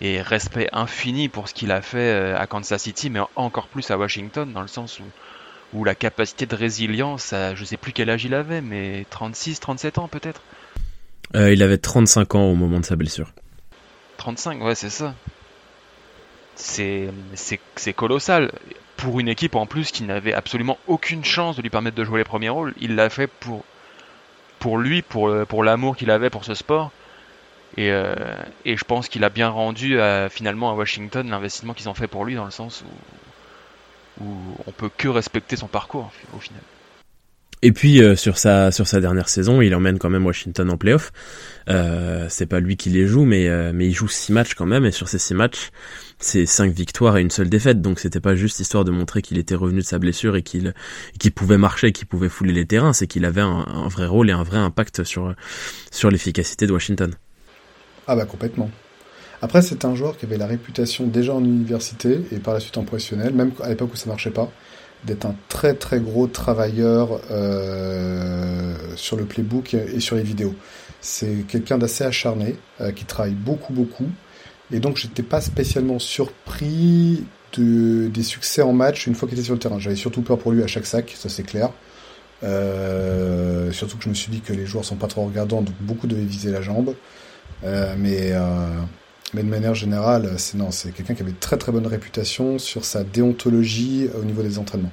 et respect infini pour ce qu'il a fait euh, à Kansas City, mais encore plus à Washington, dans le sens où, où la capacité de résilience, à, je sais plus quel âge il avait, mais 36, 37 ans peut-être euh, Il avait 35 ans au moment de sa blessure. 35, ouais, c'est ça. C'est colossal. Pour une équipe en plus qui n'avait absolument aucune chance de lui permettre de jouer les premiers rôles, il l'a fait pour, lui, pour, l'amour qu'il avait pour ce sport. Et, euh, et je pense qu'il a bien rendu à, finalement à Washington l'investissement qu'ils ont fait pour lui dans le sens où, où on peut que respecter son parcours au final. Et puis euh, sur sa sur sa dernière saison, il emmène quand même Washington en playoff. Euh, c'est pas lui qui les joue, mais euh, mais il joue six matchs quand même. Et sur ces six matchs, c'est cinq victoires et une seule défaite. Donc c'était pas juste histoire de montrer qu'il était revenu de sa blessure et qu'il qu'il pouvait marcher, qu'il pouvait fouler les terrains. C'est qu'il avait un, un, vrai rôle et un vrai impact sur sur l'efficacité de Washington. Ah bah complètement. Après, c'est un joueur qui avait la réputation déjà en université et par la suite en professionnel, même à l'époque où ça marchait pas d'être un très très gros travailleur euh, sur le playbook et sur les vidéos. C'est quelqu'un d'assez acharné, euh, qui travaille beaucoup beaucoup, et donc j'étais pas spécialement surpris de, des succès en match une fois qu'il était sur le terrain. J'avais surtout peur pour lui à chaque sac, ça c'est clair. Euh, surtout que je me suis dit que les joueurs sont pas trop regardants, donc beaucoup devaient viser la jambe. Mais mais de manière générale, c'est non, c'est quelqu'un qui avait très très bonne réputation sur sa déontologie au niveau des entraînements.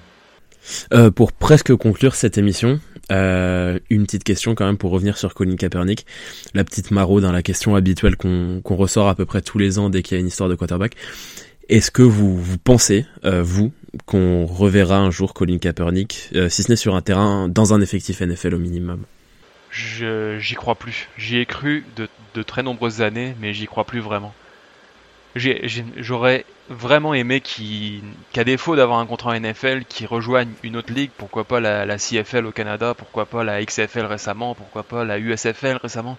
Euh, pour presque conclure cette émission, euh, une petite question quand même pour revenir sur Colin Kaepernick, la petite maraude, dans la question habituelle qu'on ressort à peu près tous les ans dès qu'il y a une histoire de quarterback. Est-ce que vous, pensez, euh, vous, qu'on reverra un jour Colin Kaepernick, euh, si ce n'est sur un terrain, dans un effectif NFL au minimum? J'y crois plus. J'y ai cru de, de, très nombreuses années, mais j'y crois plus vraiment. J'aurais vraiment aimé qu'à défaut d'avoir un contrat NFL, qui rejoigne une autre ligue, pourquoi pas la, la, CFL au Canada, pourquoi pas la XFL récemment, pourquoi pas la USFL récemment,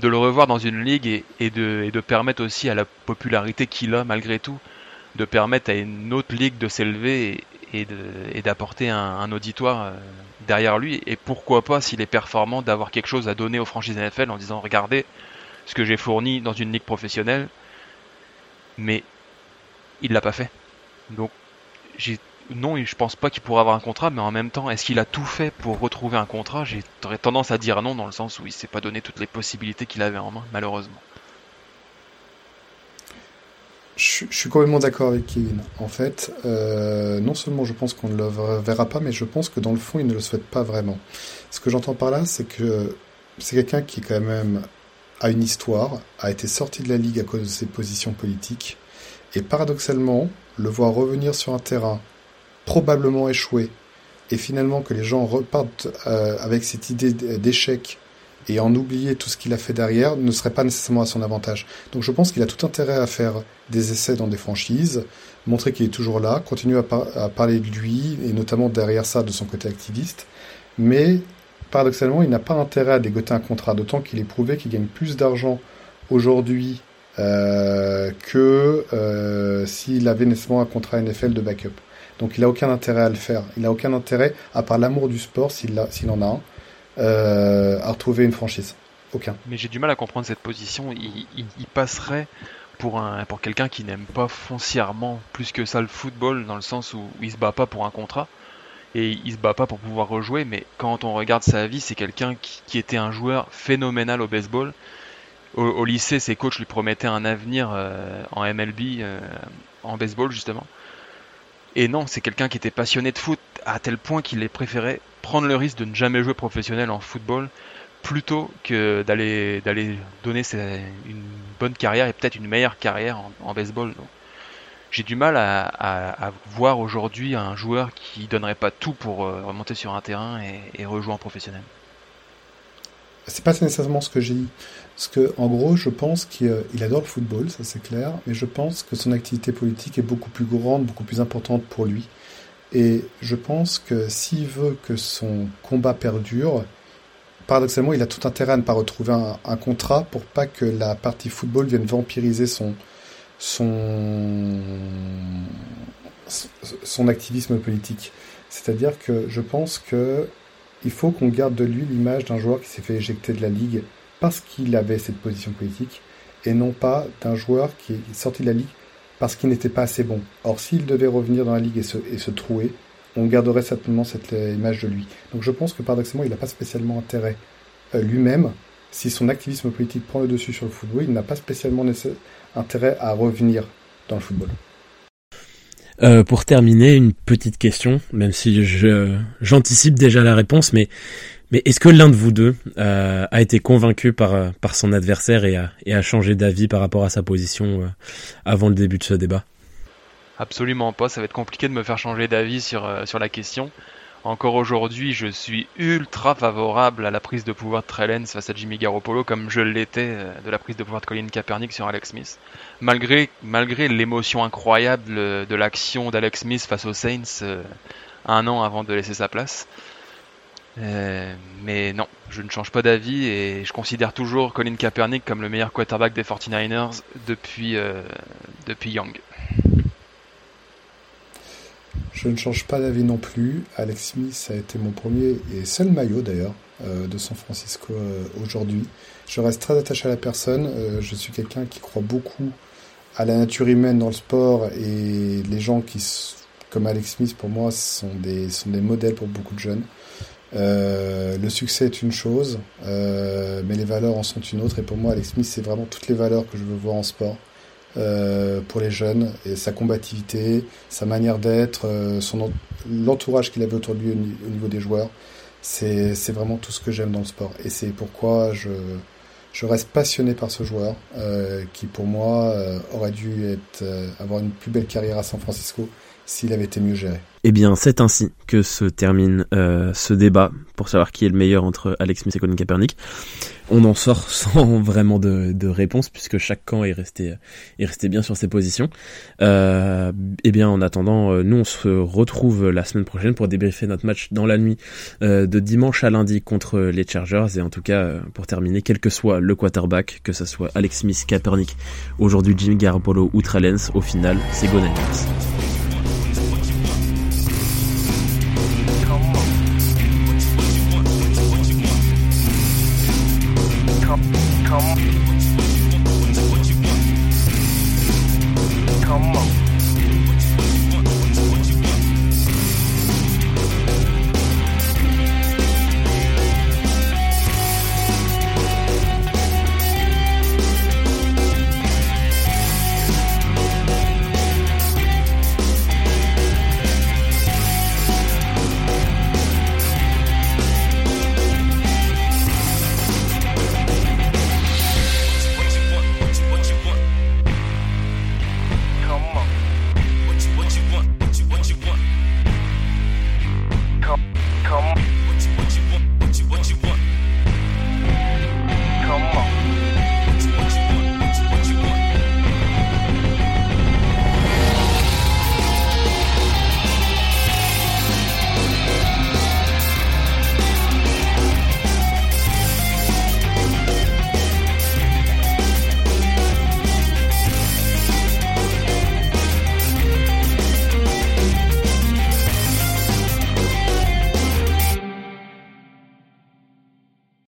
de le revoir dans une ligue et, et, de, et de permettre aussi à la popularité qu'il a malgré tout, de permettre à une autre ligue de s'élever et, et d'apporter un, un, auditoire euh, derrière lui et pourquoi pas s'il est performant d'avoir quelque chose à donner aux franchises NFL en disant regardez ce que j'ai fourni dans une ligue professionnelle mais il l'a pas fait. Donc non je pense pas qu'il pourrait avoir un contrat mais en même temps est-ce qu'il a tout fait pour retrouver un contrat? J'ai tendance à dire non dans le sens où il s'est pas donné toutes les possibilités qu'il avait en main malheureusement je, suis complètement d'accord avec Kevin. En fait, euh, non seulement je pense qu'on ne le verra pas, mais je pense que dans le fond, il ne le souhaite pas vraiment. Ce que j'entends par là, c'est que c'est quelqu'un qui quand même a une histoire, a été sorti de la ligue à cause de ses positions politiques, et paradoxalement, le voir revenir sur un terrain probablement échoué, et finalement que les gens repartent euh, avec cette idée d'échec et en oublier tout ce qu'il a fait derrière ne serait pas nécessairement à son avantage. Donc je pense qu'il a tout intérêt à faire des essais dans des franchises, montrer qu'il est toujours là, continuer à, par à, parler de lui, et notamment derrière ça de son côté activiste, mais paradoxalement il n'a pas intérêt à dégoter un contrat, d'autant qu'il est prouvé qu'il gagne plus d'argent aujourd'hui euh, que euh, s'il avait nécessairement un contrat NFL de backup. Donc il n'a aucun intérêt à le faire. Il n'a aucun intérêt, à part l'amour du sport, s'il en a un, euh, à retrouver une franchise. Aucun. Mais j'ai du mal à comprendre cette position. Il, passerait pour pour quelqu'un qui n'aime pas foncièrement plus que ça le football dans le sens où il se bat pas pour un contrat et il se bat pas pour pouvoir rejouer. Mais quand on regarde sa vie, c'est quelqu'un qui, était un joueur phénoménal au baseball. Au, au, lycée, ses coachs lui promettaient un avenir euh, en MLB, euh, en baseball justement. Et non, c'est quelqu'un qui était passionné de foot à tel point qu'il est préféré prendre le risque de ne jamais jouer professionnel en football plutôt que d'aller d'aller donner une bonne carrière et peut-être une meilleure carrière en, baseball. J'ai du mal à voir aujourd'hui un joueur qui donnerait pas tout pour euh, remonter sur un terrain et, et rejouer en professionnel. C'est pas nécessairement ce que j'ai dit. Parce que, en gros, je pense qu'il adore le football, ça c'est clair, mais je pense que son activité politique est beaucoup plus grande, beaucoup plus importante pour lui. Et je pense que s'il veut que son combat perdure, paradoxalement, il a tout intérêt à ne pas retrouver un, contrat pour pas que la partie football vienne vampiriser son, son, son activisme politique. C'est-à-dire que je pense que il faut qu'on garde de lui l'image d'un joueur qui s'est fait éjecter de la ligue parce qu'il avait cette position politique et non pas d'un joueur qui est sorti de la ligue parce qu'il n'était pas assez bon. Or, s'il devait revenir dans la ligue et se, et se trouer, on garderait certainement cette image de lui. Donc je pense que paradoxalement, il n'a pas spécialement intérêt euh, lui-même, si son activisme politique prend le dessus sur le football, il n'a pas spécialement intérêt à revenir dans le football. Euh, pour terminer, une petite question, même si j'anticipe déjà la réponse, mais mais est-ce que l'un de vous deux euh, a été convaincu par par son adversaire et a changé d'avis par rapport à sa position euh, avant le début de ce débat? Absolument pas. Ça va être compliqué de me faire changer d'avis sur euh, la question. Encore aujourd'hui, je suis ultra favorable à la prise de pouvoir de Trellens face à Jimmy Garoppolo, comme je l'étais euh, de la prise de pouvoir de Colin Kaepernick sur Alex Smith. Malgré, malgré l'émotion incroyable de l'action d'Alex Smith face aux Saints euh, un an avant de laisser sa place. Euh, mais non, je ne change pas d'avis et je considère toujours Colin Kaepernick comme le meilleur quarterback des 49ers depuis, depuis Young. Je ne change pas d'avis non plus. Alex Smith a été mon premier et seul maillot d'ailleurs euh, de San Francisco euh, aujourd'hui. Je reste très attaché à la personne. Euh, je suis quelqu'un qui croit beaucoup à la nature humaine dans le sport et les gens qui, comme Alex Smith, pour moi, sont des, sont des modèles pour beaucoup de jeunes. Le succès est une chose, mais les valeurs en sont une autre. Et pour moi, Alex Smith, c'est vraiment toutes les valeurs que je veux voir en sport. Euh, pour les jeunes et sa combativité, sa manière d'être, euh, son l'entourage qu'il avait autour de lui au, niveau des joueurs. C'est vraiment tout ce que j'aime dans le sport et c'est pourquoi je, je reste passionné par ce joueur euh, qui pour moi aurait dû être, avoir une plus belle carrière à San Francisco s'il avait été mieux géré. Eh bien, c'est ainsi que se termine euh, ce débat pour savoir qui est le meilleur entre Alex Smith et Colin Kaepernick. On en sort sans vraiment de, réponse puisque chaque camp est resté est resté bien sur ses positions. Euh, eh bien, en attendant, euh, nous on se retrouve la semaine prochaine pour débriefer notre match dans la nuit euh, de dimanche à lundi contre les Chargers et en tout cas pour terminer, quel que soit le quarterback, que ce soit Alex Smith, Kaepernick, aujourd'hui Jimmy Garoppolo ou Trellens, au final, c'est Come, come. Come on.